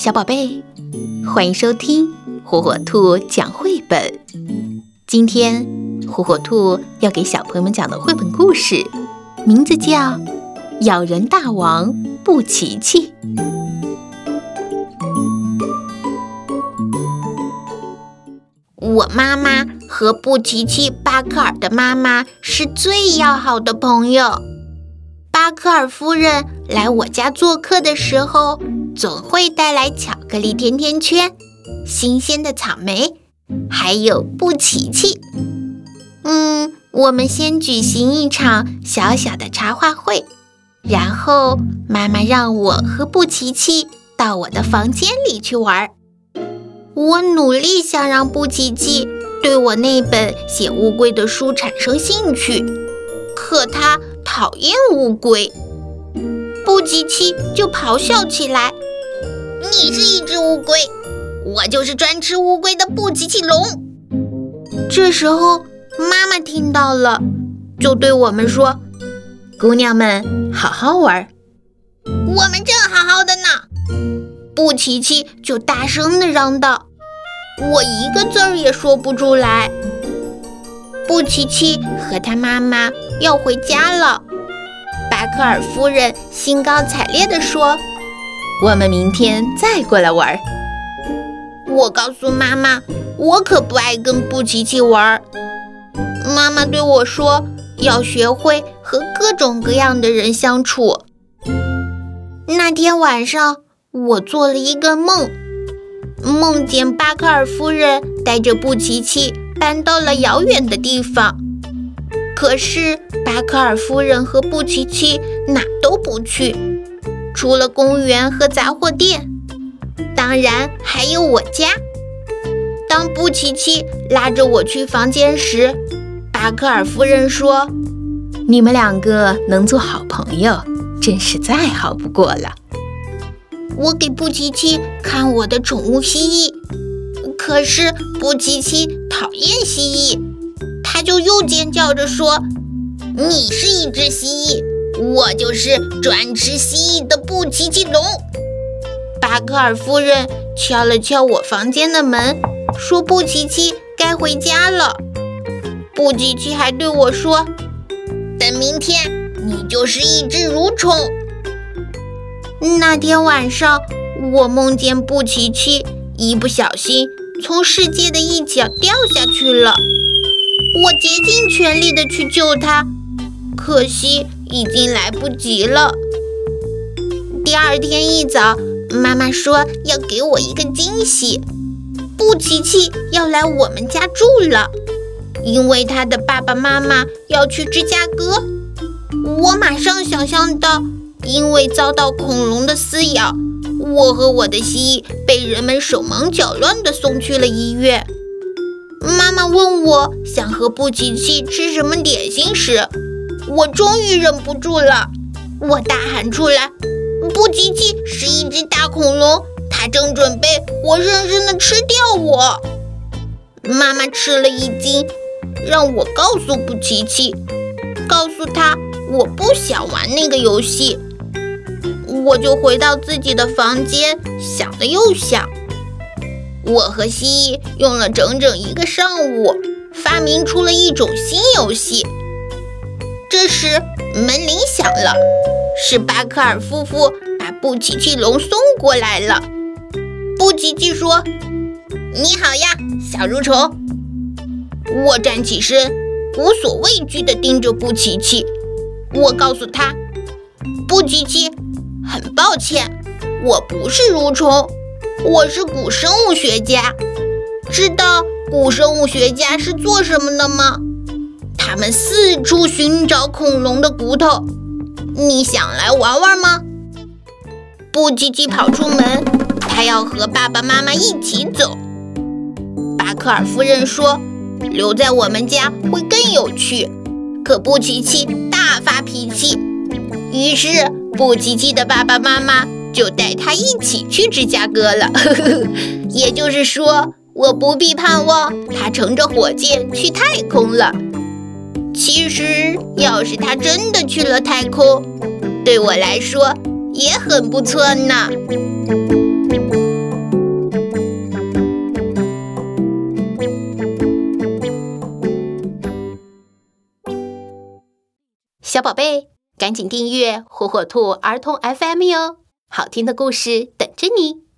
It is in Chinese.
小宝贝，欢迎收听火火兔讲绘本。今天火火兔要给小朋友们讲的绘本故事，名字叫《咬人大王布奇奇》。我妈妈和布奇奇巴克尔的妈妈是最要好的朋友。巴克尔夫人来我家做客的时候。总会带来巧克力甜甜圈、新鲜的草莓，还有布奇奇。嗯，我们先举行一场小小的茶话会，然后妈妈让我和布奇奇到我的房间里去玩。我努力想让布奇奇对我那本写乌龟的书产生兴趣，可他讨厌乌龟。布奇奇就咆哮起来：“你是一只乌龟，我就是专吃乌龟的布奇奇龙。”这时候，妈妈听到了，就对我们说：“姑娘们，好好玩。”我们正好好的呢。布奇奇就大声地嚷道：“我一个字儿也说不出来。”布奇奇和他妈妈要回家了。巴克尔夫人兴高采烈地说：“我们明天再过来玩。”我告诉妈妈：“我可不爱跟布奇奇玩。”妈妈对我说：“要学会和各种各样的人相处。”那天晚上，我做了一个梦，梦见巴克尔夫人带着布奇奇搬到了遥远的地方。可是巴克尔夫人和布奇奇哪都不去，除了公园和杂货店，当然还有我家。当布奇奇拉着我去房间时，巴克尔夫人说：“你们两个能做好朋友，真是再好不过了。”我给布奇奇看我的宠物蜥蜴，可是布奇奇讨厌蜥蜴。他就又尖叫着说：“你是一只蜥蜴，我就是专吃蜥蜴的布奇奇龙。”巴克尔夫人敲了敲我房间的门，说：“布奇奇该回家了。”布奇奇还对我说：“等明天，你就是一只蠕虫。”那天晚上，我梦见布奇奇一不小心从世界的一角掉下去了。我竭尽全力的去救他，可惜已经来不及了。第二天一早，妈妈说要给我一个惊喜，布奇奇要来我们家住了，因为他的爸爸妈妈要去芝加哥。我马上想象到，因为遭到恐龙的撕咬，我和我的蜥蜴被人们手忙脚乱地送去了医院。妈妈问我想和布奇奇吃什么点心时，我终于忍不住了，我大喊出来：“布奇奇是一只大恐龙，它正准备活生生的吃掉我。”妈妈吃了一惊，让我告诉布奇奇，告诉他我不想玩那个游戏。我就回到自己的房间，想了又想。我和蜥蜴用了整整一个上午，发明出了一种新游戏。这时门铃响了，是巴克尔夫妇把布奇奇龙送过来了。布奇奇说：“你好呀，小蠕虫。”我站起身，无所畏惧地盯着布奇奇。我告诉他：“布奇奇，很抱歉，我不是蠕虫。”我是古生物学家，知道古生物学家是做什么的吗？他们四处寻找恐龙的骨头。你想来玩玩吗？布奇奇跑出门，他要和爸爸妈妈一起走。巴克尔夫人说：“留在我们家会更有趣。”可布奇奇大发脾气，于是布奇奇的爸爸妈妈。就带他一起去芝加哥了。呵呵呵也就是说我不必盼望他乘着火箭去太空了。其实要是他真的去了太空对我来说也很不错呢。小宝贝赶紧订阅火火兔儿童 fm 哟。好听的故事等着你。